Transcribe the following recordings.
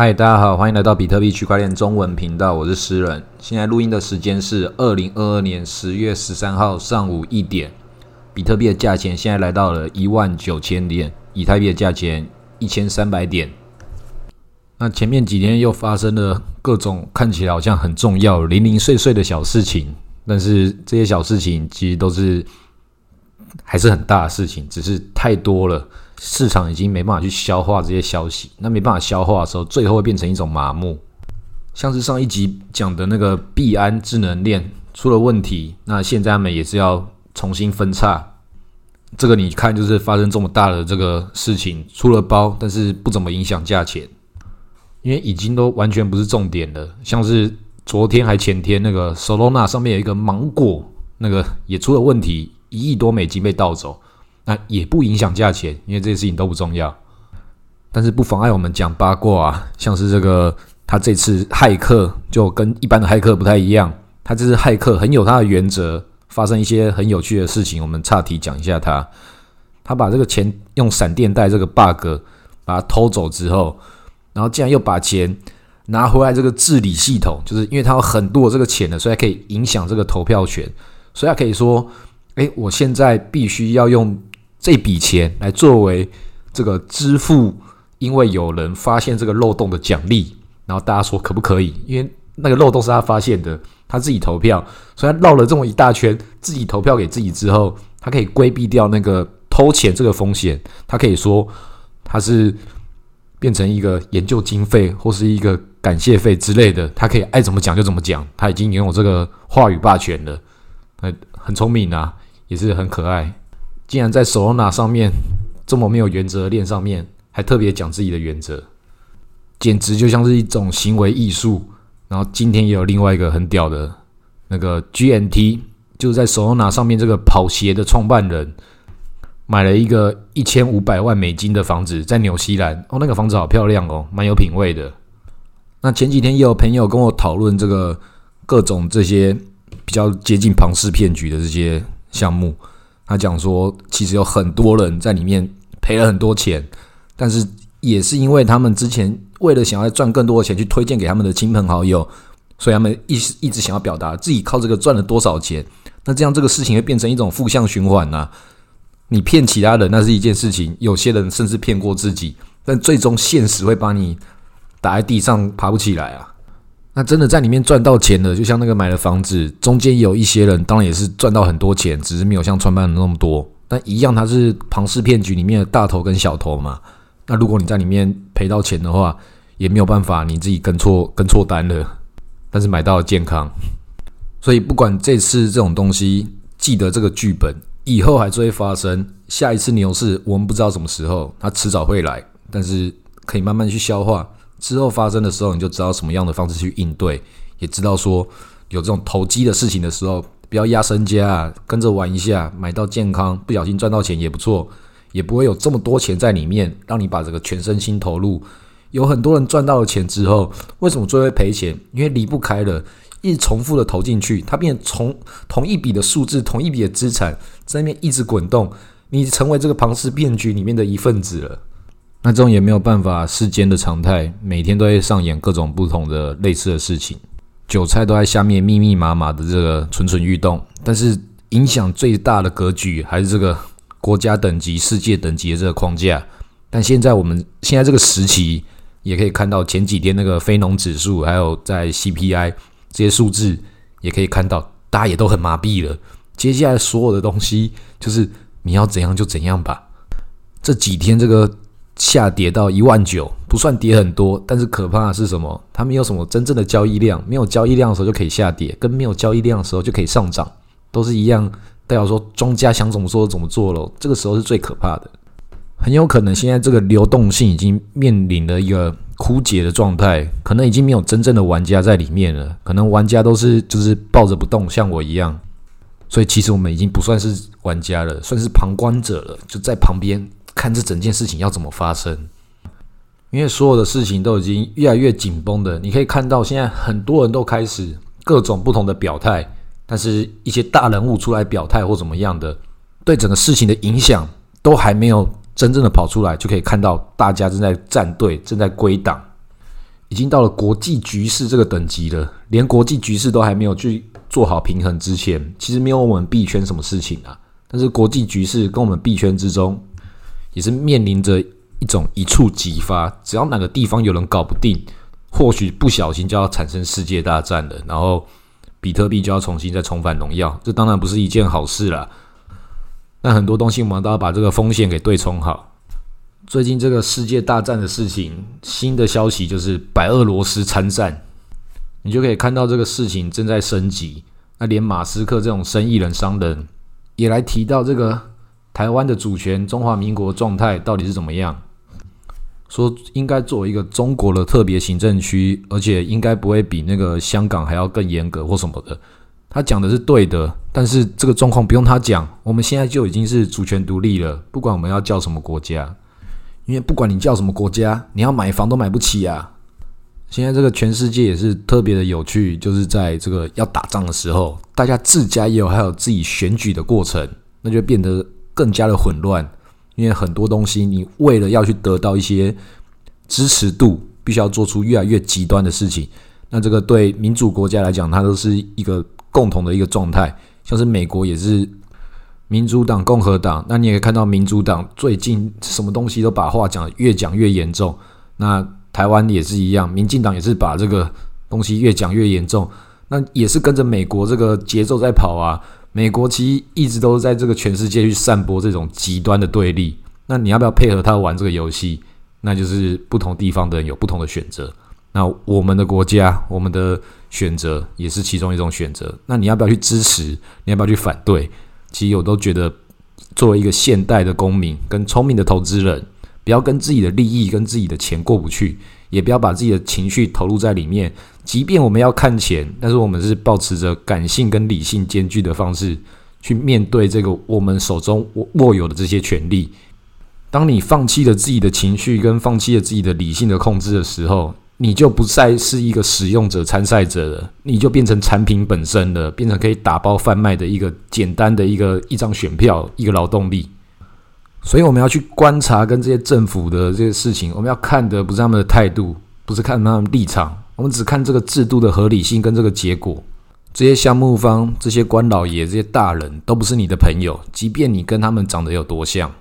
嗨，大家好，欢迎来到比特币区块链中文频道，我是诗人。现在录音的时间是二零二二年十月十三号上午一点，比特币的价钱现在来到了一万九千点，以太币的价钱一千三百点。那前面几天又发生了各种看起来好像很重要、零零碎碎的小事情，但是这些小事情其实都是还是很大的事情，只是太多了。市场已经没办法去消化这些消息，那没办法消化的时候，最后会变成一种麻木。像是上一集讲的那个币安智能链出了问题，那现在他们也是要重新分叉。这个你看，就是发生这么大的这个事情，出了包，但是不怎么影响价钱，因为已经都完全不是重点了。像是昨天还前天那个 Solana 上面有一个芒果，那个也出了问题，一亿多美金被盗走。那也不影响价钱，因为这些事情都不重要。但是不妨碍我们讲八卦啊，像是这个他这次骇客就跟一般的骇客不太一样，他这次骇客很有他的原则，发生一些很有趣的事情。我们岔题讲一下他，他把这个钱用闪电贷这个 bug 把它偷走之后，然后竟然又把钱拿回来这个治理系统，就是因为他有很多这个钱的，所以他可以影响这个投票权，所以他可以说，诶，我现在必须要用。这笔钱来作为这个支付，因为有人发现这个漏洞的奖励，然后大家说可不可以？因为那个漏洞是他发现的，他自己投票，所以他绕了这么一大圈，自己投票给自己之后，他可以规避掉那个偷钱这个风险。他可以说他是变成一个研究经费或是一个感谢费之类的，他可以爱怎么讲就怎么讲，他已经拥有这个话语霸权了。很很聪明啊，也是很可爱。竟然在 Solana 上面这么没有原则的链上面，还特别讲自己的原则，简直就像是一种行为艺术。然后今天也有另外一个很屌的那个 GNT，就是在 Solana 上面这个跑鞋的创办人，买了一个一千五百万美金的房子在纽西兰。哦，那个房子好漂亮哦，蛮有品味的。那前几天也有朋友跟我讨论这个各种这些比较接近庞氏骗局的这些项目。他讲说，其实有很多人在里面赔了很多钱，但是也是因为他们之前为了想要赚更多的钱去推荐给他们的亲朋好友，所以他们一一直想要表达自己靠这个赚了多少钱。那这样这个事情会变成一种负向循环呐。你骗其他人那是一件事情，有些人甚至骗过自己，但最终现实会把你打在地上爬不起来啊。那真的在里面赚到钱的，就像那个买了房子，中间有一些人，当然也是赚到很多钱，只是没有像创办人那么多。但一样，他是庞氏骗局里面的大头跟小头嘛。那如果你在里面赔到钱的话，也没有办法，你自己跟错跟错单了。但是买到了健康，所以不管这次这种东西，记得这个剧本以后还是会发生。下一次牛市我们不知道什么时候，它迟早会来，但是可以慢慢去消化。之后发生的时候，你就知道什么样的方式去应对，也知道说有这种投机的事情的时候，不要压身家，跟着玩一下，买到健康，不小心赚到钱也不错，也不会有这么多钱在里面，让你把这个全身心投入。有很多人赚到了钱之后，为什么最后会赔钱？因为离不开了，一重复的投进去，它变从同一笔的数字，同一笔的资产在那边一直滚动，你成为这个庞氏骗局里面的一份子了。那这种也没有办法，世间的常态，每天都会上演各种不同的类似的事情，韭菜都在下面密密麻麻的这个蠢蠢欲动，但是影响最大的格局还是这个国家等级、世界等级的这个框架。但现在我们现在这个时期，也可以看到前几天那个非农指数，还有在 CPI 这些数字，也可以看到大家也都很麻痹了。接下来所有的东西，就是你要怎样就怎样吧。这几天这个。下跌到一万九，不算跌很多，但是可怕的是什么？它没有什么真正的交易量，没有交易量的时候就可以下跌，跟没有交易量的时候就可以上涨，都是一样。代表说庄家想怎么做怎么做了，这个时候是最可怕的。很有可能现在这个流动性已经面临了一个枯竭的状态，可能已经没有真正的玩家在里面了，可能玩家都是就是抱着不动，像我一样。所以其实我们已经不算是玩家了，算是旁观者了，就在旁边。看这整件事情要怎么发生，因为所有的事情都已经越来越紧绷的。你可以看到，现在很多人都开始各种不同的表态，但是一些大人物出来表态或怎么样的，对整个事情的影响都还没有真正的跑出来，就可以看到大家正在站队，正在归档。已经到了国际局势这个等级了，连国际局势都还没有去做好平衡之前，其实没有我们币圈什么事情啊。但是国际局势跟我们币圈之中，也是面临着一种一触即发，只要哪个地方有人搞不定，或许不小心就要产生世界大战了，然后比特币就要重新再重返荣耀，这当然不是一件好事啦。但很多东西我们都要把这个风险给对冲好。最近这个世界大战的事情，新的消息就是白俄罗斯参战，你就可以看到这个事情正在升级。那连马斯克这种生意人、商人也来提到这个台湾的主权、中华民国状态到底是怎么样，说应该作为一个中国的特别行政区，而且应该不会比那个香港还要更严格或什么的。他讲的是对的，但是这个状况不用他讲，我们现在就已经是主权独立了，不管我们要叫什么国家。因为不管你叫什么国家，你要买房都买不起啊！现在这个全世界也是特别的有趣，就是在这个要打仗的时候，大家自家也有还有自己选举的过程，那就变得更加的混乱。因为很多东西，你为了要去得到一些支持度，必须要做出越来越极端的事情。那这个对民主国家来讲，它都是一个共同的一个状态，像是美国也是。民主党、共和党，那你也可以看到，民主党最近什么东西都把话讲越讲越严重。那台湾也是一样，民进党也是把这个东西越讲越严重。那也是跟着美国这个节奏在跑啊。美国其实一直都在这个全世界去散播这种极端的对立。那你要不要配合他玩这个游戏？那就是不同地方的人有不同的选择。那我们的国家，我们的选择也是其中一种选择。那你要不要去支持？你要不要去反对？其实我都觉得，作为一个现代的公民跟聪明的投资人，不要跟自己的利益跟自己的钱过不去，也不要把自己的情绪投入在里面。即便我们要看钱，但是我们是保持着感性跟理性兼具的方式去面对这个我们手中握握有的这些权利。当你放弃了自己的情绪跟放弃了自己的理性的控制的时候，你就不再是一个使用者、参赛者了，你就变成产品本身了，变成可以打包贩卖的一个简单的一个一张选票、一个劳动力。所以我们要去观察跟这些政府的这些事情，我们要看的不是他们的态度，不是看他们立场，我们只看这个制度的合理性跟这个结果。这些项目方、这些官老爷、这些大人都不是你的朋友，即便你跟他们长得有多像，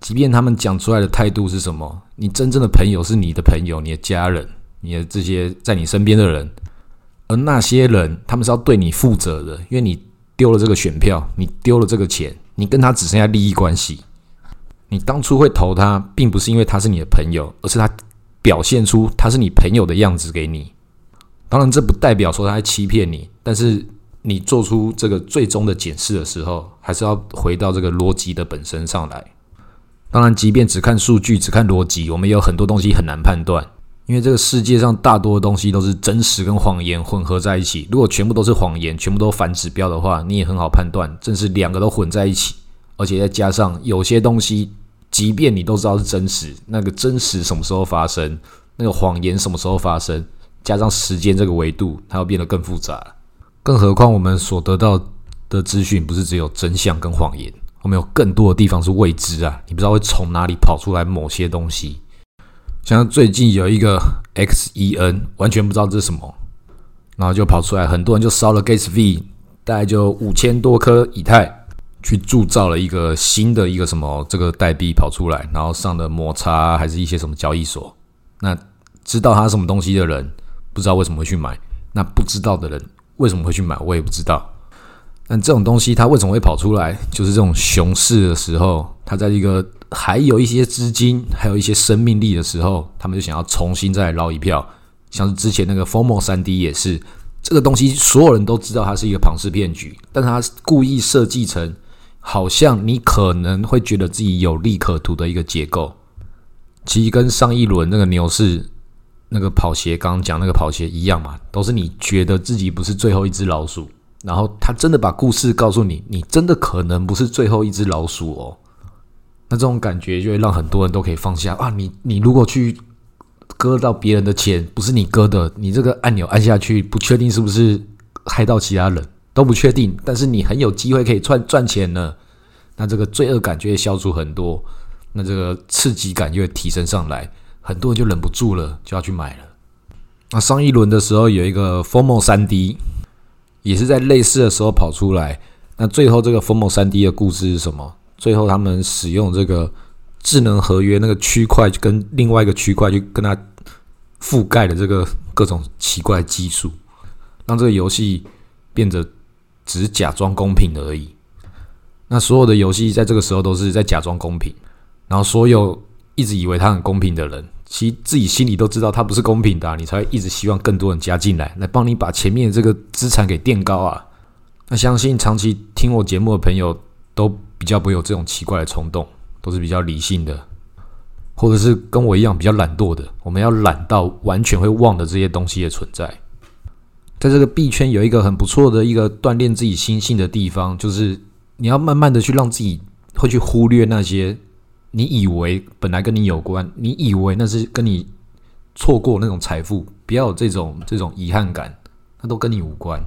即便他们讲出来的态度是什么，你真正的朋友是你的朋友，你的家人。你的这些在你身边的人，而那些人，他们是要对你负责的，因为你丢了这个选票，你丢了这个钱，你跟他只剩下利益关系。你当初会投他，并不是因为他是你的朋友，而是他表现出他是你朋友的样子给你。当然，这不代表说他在欺骗你，但是你做出这个最终的检视的时候，还是要回到这个逻辑的本身上来。当然，即便只看数据，只看逻辑，我们也有很多东西很难判断。因为这个世界上大多的东西都是真实跟谎言混合在一起。如果全部都是谎言，全部都反指标的话，你也很好判断，正是两个都混在一起，而且再加上有些东西，即便你都知道是真实，那个真实什么时候发生，那个谎言什么时候发生，加上时间这个维度，它要变得更复杂。更何况我们所得到的资讯不是只有真相跟谎言，我们有更多的地方是未知啊！你不知道会从哪里跑出来某些东西。像最近有一个 XEN，完全不知道这是什么，然后就跑出来，很多人就烧了 Gas V，大概就五千多颗以太，去铸造了一个新的一个什么这个代币跑出来，然后上的摩擦还是一些什么交易所。那知道它什么东西的人，不知道为什么会去买；那不知道。的人为什么会去买，我也不知道。但这种东西它为什么会跑出来？就是这种熊市的时候，它在一个。还有一些资金，还有一些生命力的时候，他们就想要重新再捞一票。像是之前那个 FoMo 三 D 也是，这个东西所有人都知道它是一个庞氏骗局，但它故意设计成好像你可能会觉得自己有利可图的一个结构。其实跟上一轮那个牛市那个跑鞋，刚刚讲那个跑鞋一样嘛，都是你觉得自己不是最后一只老鼠，然后他真的把故事告诉你，你真的可能不是最后一只老鼠哦。那这种感觉就会让很多人都可以放下啊！你你如果去割到别人的钱，不是你割的，你这个按钮按下去，不确定是不是害到其他人，都不确定。但是你很有机会可以赚赚钱呢，那这个罪恶感就会消除很多，那这个刺激感就会提升上来，很多人就忍不住了，就要去买了。那上一轮的时候有一个 FOMO 三 D，也是在类似的时候跑出来。那最后这个 FOMO 三 D 的故事是什么？最后他们使用这个智能合约那个区块，跟另外一个区块去跟它覆盖的这个各种奇怪技术，让这个游戏变得只假装公平而已。那所有的游戏在这个时候都是在假装公平，然后所有一直以为它很公平的人，其实自己心里都知道它不是公平的，你才会一直希望更多人加进来，来帮你把前面的这个资产给垫高啊。那相信长期听我节目的朋友都比较不会有这种奇怪的冲动，都是比较理性的，或者是跟我一样比较懒惰的。我们要懒到完全会忘的这些东西的存在。在这个币圈有一个很不错的一个锻炼自己心性的地方，就是。你要慢慢的去让自己会去忽略那些你以为本来跟你有关，你以为那是跟你错过那种财富，不要有这种这种遗憾感，那都跟你无关。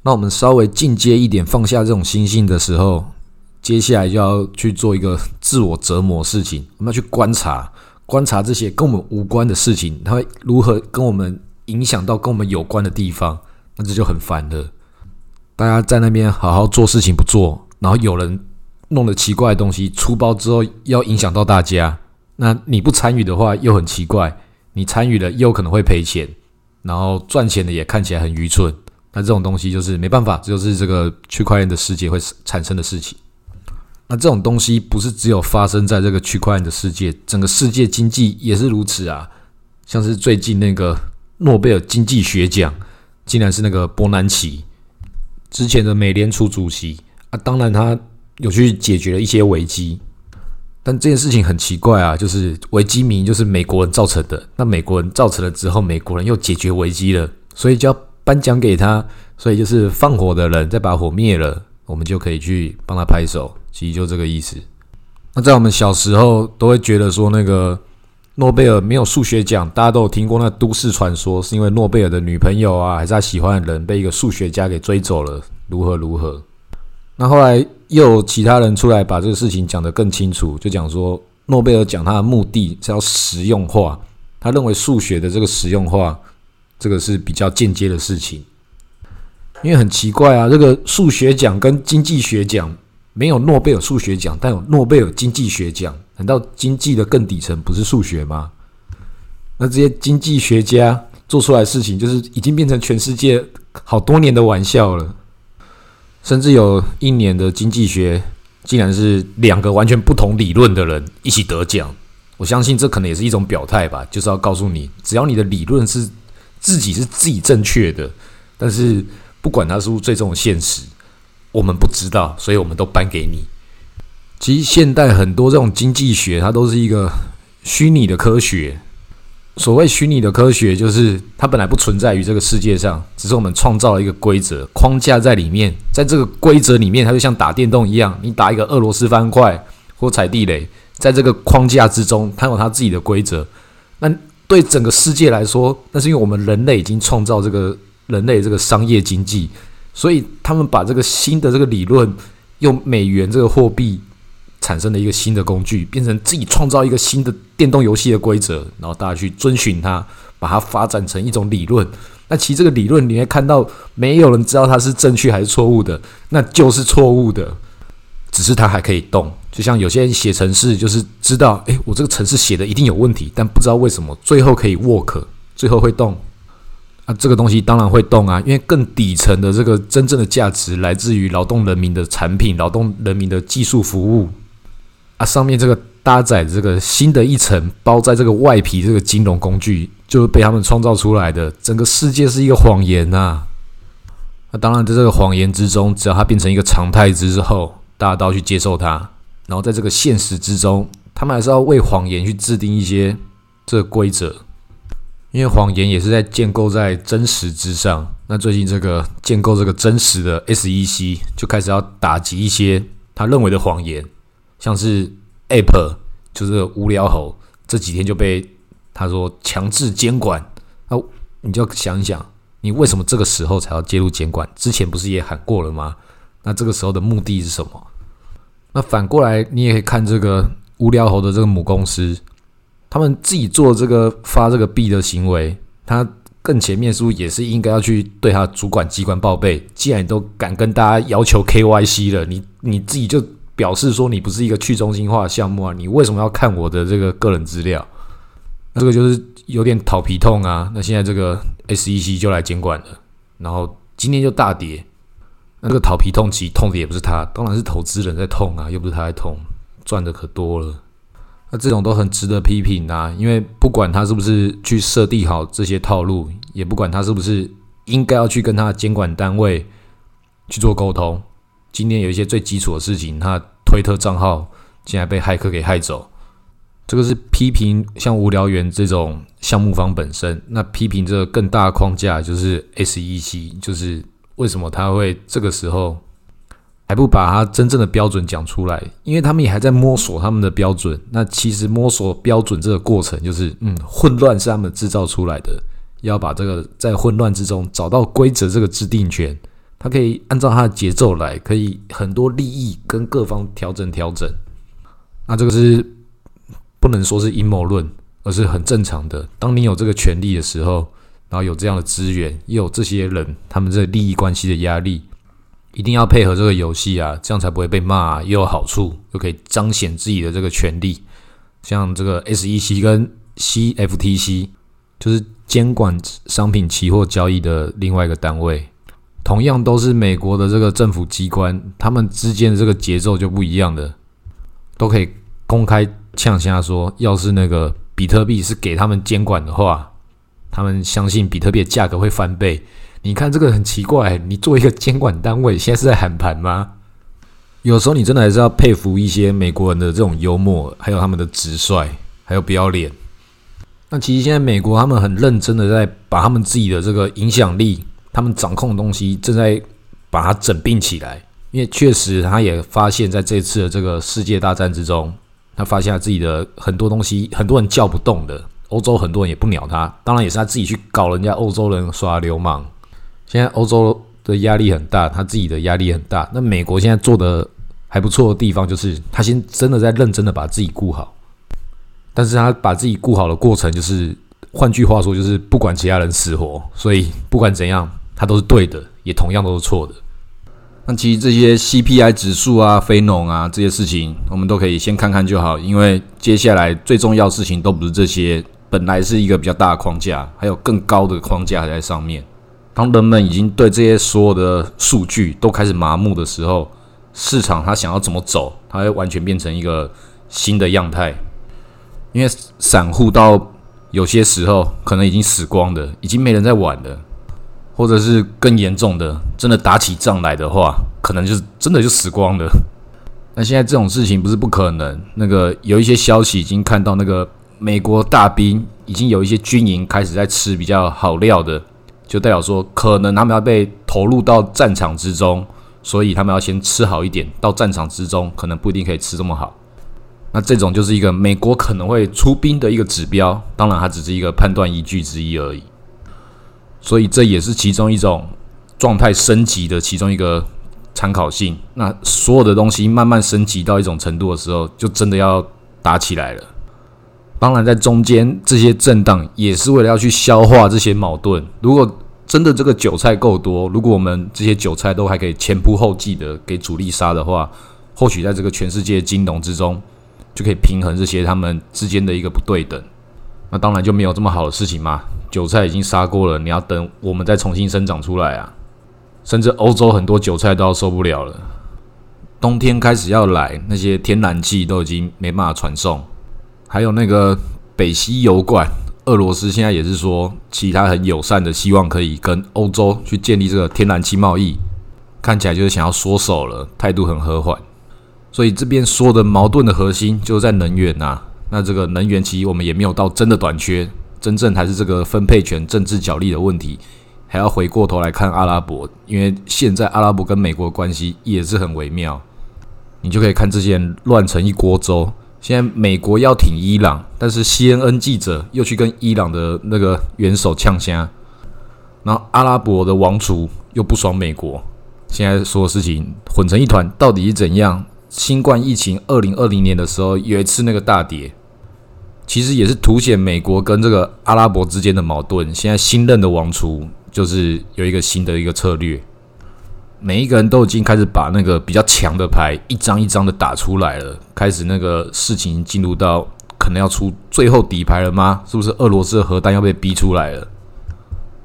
那我们稍微进阶一点，放下这种心性的时候，接下来就要去做一个自我折磨事情。我们要去观察，观察这些跟我们无关的事情，它会如何跟我们影响到跟我们有关的地方，那这就很烦了。大家在那边好好做事情不做。然后有人弄了奇怪的东西出包之后，要影响到大家，那你不参与的话又很奇怪，你参与了又可能会赔钱，然后赚钱的也看起来很愚蠢。那这种东西就是没办法，就是这个区块链的世界会产生的事情。那这种东西不是只有发生在这个区块链的世界，整个世界经济也是如此啊。像是最近那个诺贝尔经济学奖，竟然是那个波南奇之前的美联储主席。啊，当然他有去解决了一些危机，但这件事情很奇怪啊，就是危机名就是美国人造成的。那美国人造成了之后，美国人又解决危机了，所以就要颁奖给他。所以就是放火的人再把火灭了，我们就可以去帮他拍手。其实就这个意思。那在我们小时候都会觉得说，那个诺贝尔没有数学奖，大家都有听过那都市传说，是因为诺贝尔的女朋友啊，还是他喜欢的人被一个数学家给追走了，如何如何。那后来又有其他人出来把这个事情讲得更清楚，就讲说诺贝尔奖它的目的是要实用化，他认为数学的这个实用化，这个是比较间接的事情。因为很奇怪啊，这个数学奖跟经济学奖没有诺贝尔数学奖，但有诺贝尔经济学奖，难道经济的更底层不是数学吗？那这些经济学家做出来的事情，就是已经变成全世界好多年的玩笑了。甚至有一年的经济学，竟然是两个完全不同理论的人一起得奖。我相信这可能也是一种表态吧，就是要告诉你，只要你的理论是自己是自己正确的，但是不管它是不是最终的现实，我们不知道，所以我们都颁给你。其实现代很多这种经济学，它都是一个虚拟的科学。所谓虚拟的科学，就是它本来不存在于这个世界上，只是我们创造了一个规则框架在里面。在这个规则里面，它就像打电动一样，你打一个俄罗斯方块或踩地雷，在这个框架之中，它有它自己的规则。那对整个世界来说，那是因为我们人类已经创造这个人类这个商业经济，所以他们把这个新的这个理论用美元这个货币。产生了一个新的工具，变成自己创造一个新的电动游戏的规则，然后大家去遵循它，把它发展成一种理论。那其实这个理论你会看到，没有人知道它是正确还是错误的，那就是错误的。只是它还可以动，就像有些人写程式，就是知道，诶，我这个程式写的一定有问题，但不知道为什么最后可以 work，最后会动。啊，这个东西当然会动啊，因为更底层的这个真正的价值来自于劳动人民的产品、劳动人民的技术服务。啊，上面这个搭载这个新的一层包在这个外皮，这个金融工具就是被他们创造出来的。整个世界是一个谎言呐！那当然，在这个谎言之中，只要它变成一个常态之后，大家都要去接受它。然后在这个现实之中，他们还是要为谎言去制定一些这个规则，因为谎言也是在建构在真实之上。那最近这个建构这个真实的 SEC 就开始要打击一些他认为的谎言。像是 App 就是无聊猴，这几天就被他说强制监管，那你就想一想，你为什么这个时候才要介入监管？之前不是也喊过了吗？那这个时候的目的是什么？那反过来，你也可以看这个无聊猴的这个母公司，他们自己做这个发这个币的行为，他更前面是不是也是应该要去对他主管机关报备？既然你都敢跟大家要求 KYC 了，你你自己就表示说你不是一个去中心化的项目啊，你为什么要看我的这个个人资料？那这个就是有点讨皮痛啊。那现在这个 SEC 就来监管了，然后今天就大跌。那个讨皮痛其实痛的也不是他，当然是投资人在痛啊，又不是他在痛，赚的可多了。那这种都很值得批评啊，因为不管他是不是去设定好这些套路，也不管他是不是应该要去跟他监管单位去做沟通。今天有一些最基础的事情，他推特账号竟然被骇客给害走，这个是批评像无聊猿这种项目方本身。那批评这个更大的框架就是 SEC，就是为什么他会这个时候。还不把它真正的标准讲出来，因为他们也还在摸索他们的标准。那其实摸索标准这个过程，就是嗯，混乱是他们制造出来的。要把这个在混乱之中找到规则这个制定权，它可以按照它的节奏来，可以很多利益跟各方调整调整。那这个是不能说是阴谋论，而是很正常的。当你有这个权利的时候，然后有这样的资源，也有这些人他们这利益关系的压力。一定要配合这个游戏啊，这样才不会被骂，又有好处，又可以彰显自己的这个权利。像这个 SEC 跟 CFTC，就是监管商品期货交易的另外一个单位，同样都是美国的这个政府机关，他们之间的这个节奏就不一样的，都可以公开呛下说，要是那个比特币是给他们监管的话，他们相信比特币的价格会翻倍。你看这个很奇怪，你作为一个监管单位，现在是在喊盘吗？有时候你真的还是要佩服一些美国人的这种幽默，还有他们的直率，还有不要脸。那其实现在美国他们很认真的在把他们自己的这个影响力，他们掌控的东西正在把它整并起来。因为确实他也发现，在这次的这个世界大战之中，他发现自己的很多东西，很多人叫不动的，欧洲很多人也不鸟他。当然也是他自己去搞人家欧洲人耍流氓。现在欧洲的压力很大，他自己的压力很大。那美国现在做的还不错的地方，就是他先真的在认真的把自己顾好。但是他把自己顾好的过程，就是换句话说，就是不管其他人死活。所以不管怎样，它都是对的，也同样都是错的。那其实这些 CPI 指数啊、非农啊这些事情，我们都可以先看看就好，因为接下来最重要的事情都不是这些，本来是一个比较大的框架，还有更高的框架还在上面。当人们已经对这些所有的数据都开始麻木的时候，市场它想要怎么走，它会完全变成一个新的样态。因为散户到有些时候可能已经死光了，已经没人在玩了，或者是更严重的，真的打起仗来的话，可能就是真的就死光了。那现在这种事情不是不可能，那个有一些消息已经看到，那个美国大兵已经有一些军营开始在吃比较好料的。就代表说，可能他们要被投入到战场之中，所以他们要先吃好一点。到战场之中，可能不一定可以吃这么好。那这种就是一个美国可能会出兵的一个指标，当然它只是一个判断依据之一而已。所以这也是其中一种状态升级的其中一个参考性。那所有的东西慢慢升级到一种程度的时候，就真的要打起来了。当然，在中间这些震荡也是为了要去消化这些矛盾。如果真的这个韭菜够多，如果我们这些韭菜都还可以前仆后继的给主力杀的话，或许在这个全世界金融之中，就可以平衡这些他们之间的一个不对等。那当然就没有这么好的事情嘛。韭菜已经杀过了，你要等我们再重新生长出来啊！甚至欧洲很多韭菜都要受不了了。冬天开始要来，那些天然气都已经没办法传送。还有那个北溪油管，俄罗斯现在也是说，其他很友善的，希望可以跟欧洲去建立这个天然气贸易，看起来就是想要缩手了，态度很和缓。所以这边说的矛盾的核心就是在能源呐。那这个能源其实我们也没有到真的短缺，真正还是这个分配权、政治角力的问题。还要回过头来看阿拉伯，因为现在阿拉伯跟美国的关系也是很微妙，你就可以看这些人乱成一锅粥。现在美国要挺伊朗，但是 CNN 记者又去跟伊朗的那个元首呛虾，然后阿拉伯的王储又不爽美国，现在所有事情混成一团，到底是怎样？新冠疫情二零二零年的时候有一次那个大跌，其实也是凸显美国跟这个阿拉伯之间的矛盾。现在新任的王储就是有一个新的一个策略，每一个人都已经开始把那个比较强的牌一张一张的打出来了，开始那个事情进入到可能要出最后底牌了吗？是不是俄罗斯的核弹要被逼出来了？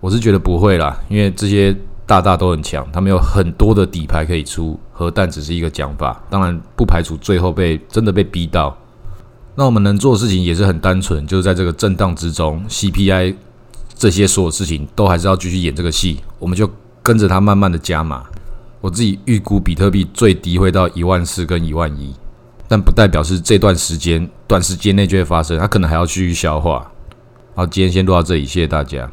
我是觉得不会啦，因为这些大大都很强，他们有很多的底牌可以出，核弹只是一个讲法，当然不排除最后被真的被逼到。那我们能做的事情也是很单纯，就是在这个震荡之中，CPI 这些所有事情都还是要继续演这个戏，我们就跟着它慢慢的加码。我自己预估比特币最低会到一万四跟一万一，但不代表是这段时间短时间内就会发生，它可能还要继续消化。好，今天先录到这里，谢谢大家。